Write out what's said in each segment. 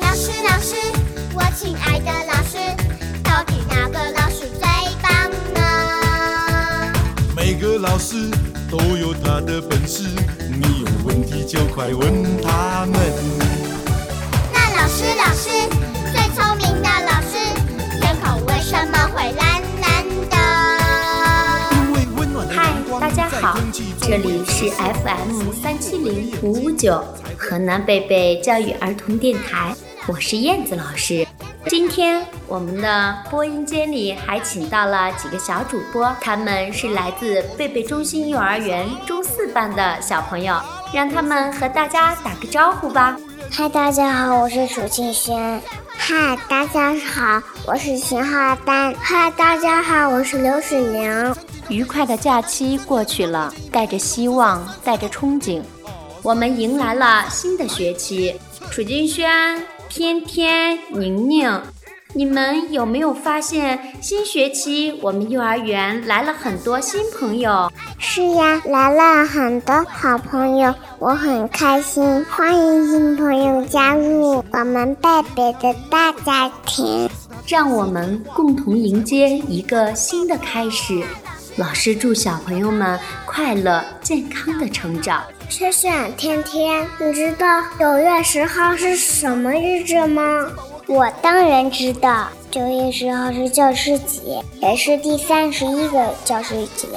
老师，老师，我亲爱的老师，到底哪个老师最棒呢？每个老师都有他的本事，你有问题就快问他们。那老师，老师，最聪明的老师，天空为什么会蓝蓝的？嗨大家好这里是 FM 三七零五五九河南贝贝教育儿童电台，我是燕子老师。今天我们的播音间里还请到了几个小主播，他们是来自贝贝中心幼儿园中四班的小朋友，让他们和大家打个招呼吧。嗨，大家好，我是楚庆轩。嗨，大家好，我是秦浩丹。嗨，大家好，我是刘水玲。愉快的假期过去了，带着希望，带着憧憬，我们迎来了新的学期。楚金轩、天天、宁宁，你们有没有发现，新学期我们幼儿园来了很多新朋友？是呀，来了很多好朋友，我很开心。欢迎新朋友加入我们贝贝的大家庭。让我们共同迎接一个新的开始。老师祝小朋友们快乐健康的成长。轩轩，天天，你知道九月十号是什么日子吗？我当然知道，九月十号是教师节，也是第三十一个教师节。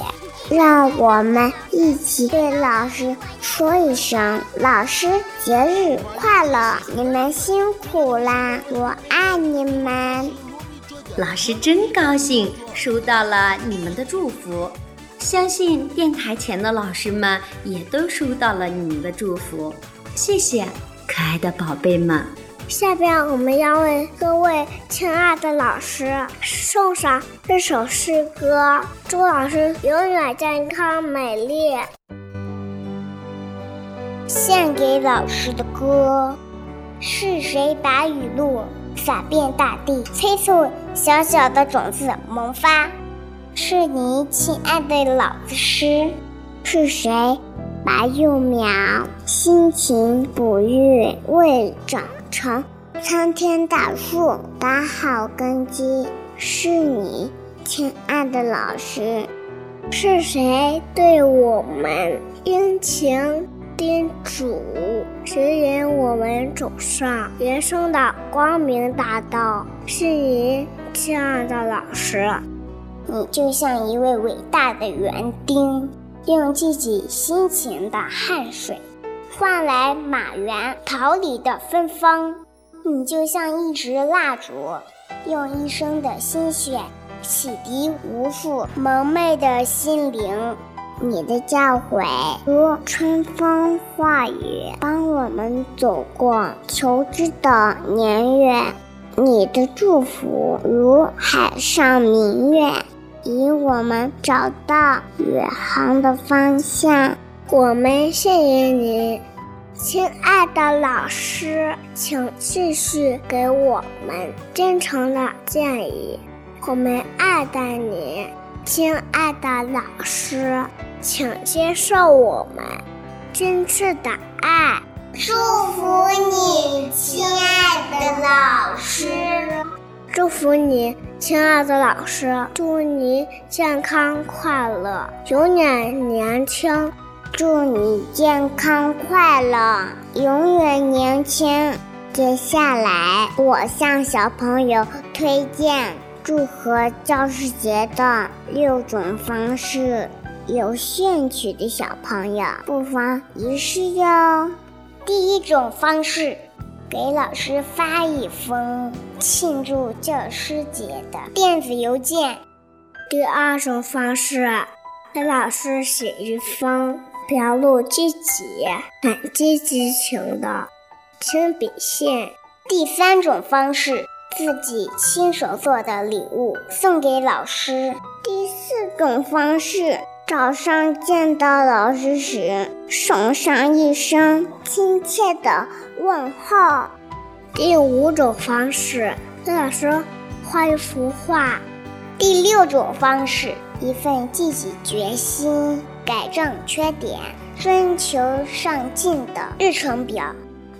让我们一起对老师说一声：“老师节日快乐！你们辛苦啦，我爱你们。”老师真高兴收到了你们的祝福，相信电台前的老师们也都收到了你们的祝福，谢谢，可爱的宝贝们。下边我们要为各位亲爱的老师送上这首诗歌，祝老师永远健康美丽。献给老师的歌，是谁把雨露洒遍大地，催促小小的种子萌发？是你，亲爱的老师。是谁把幼苗辛勤哺育，为长成参天大树打好根基？是你，亲爱的老师。是谁对我们殷勤叮嘱，指引我们走上人生的光明大道？是你，亲爱的老师。你就像一位伟大的园丁，用自己辛勤的汗水换来马园桃李的芬芳。你就像一支蜡烛，用一生的心血洗涤无数蒙昧的心灵。你的教诲如春风化雨，帮我们走过求知的年月；你的祝福如海上明月，引我们找到宇航的方向。我们谢谢你，亲爱的老师，请继续给我们真诚的建议。我们爱戴你，亲爱的老师，请接受我们真挚的爱。祝福你，亲爱的老师。祝福你，亲爱的老师，祝你健康快乐，永远年轻。祝你健康快乐，永远年轻。接下来，我向小朋友推荐祝贺教师节的六种方式，有兴趣的小朋友不妨一试哟。第一种方式。给老师发一封庆祝教师节的电子邮件。第二种方式，给老师写一封表露自己、感激之情的亲笔信。第三种方式，自己亲手做的礼物送给老师。第四种方式，早上见到老师时送上一声亲切的问候。第五种方式，给老师画一幅画。第六种方式，一份自己决心改正缺点、追求上进的日程表。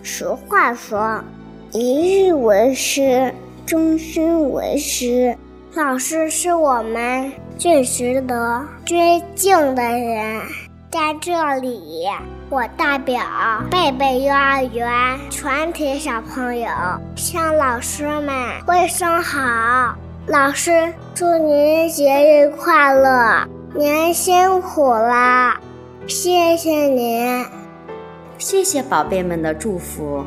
俗话说，一日为师，终身为师。老师是我们最值得尊敬的人。在这里，我代表贝贝幼儿园全体小朋友向老师们问声好。老师，祝您节日快乐！您辛苦啦，谢谢您。谢谢宝贝们的祝福，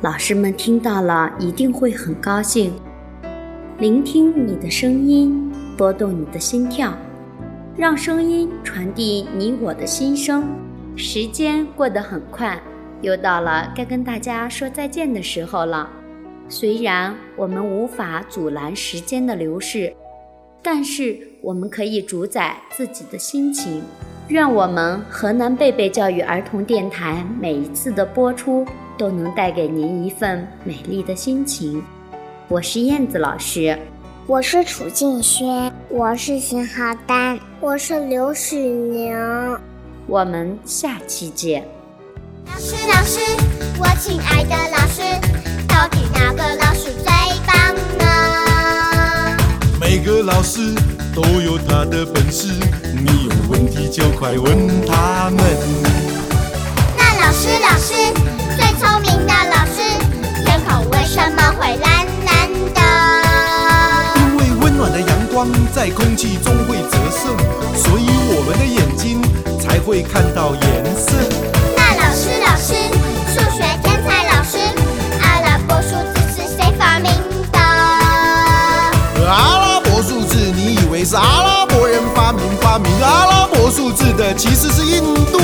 老师们听到了一定会很高兴。聆听你的声音，拨动你的心跳，让声音传递你我的心声。时间过得很快，又到了该跟大家说再见的时候了。虽然我们无法阻拦时间的流逝，但是我们可以主宰自己的心情。愿我们河南贝贝教育儿童电台每一次的播出都能带给您一份美丽的心情。我是燕子老师，我是楚静轩，我是邢浩丹，我是刘许宁。我们下期见。老师，老师，我亲爱的老师，到底哪个老师最棒呢？每个老师都有他的本事，你有问题就快问他们。在空气中会折射，所以我们的眼睛才会看到颜色。那老师，老师，数学天才老师，阿拉伯数字是谁发明的？阿拉伯数字，你以为是阿拉伯人发明发明阿拉伯数字的，其实是印度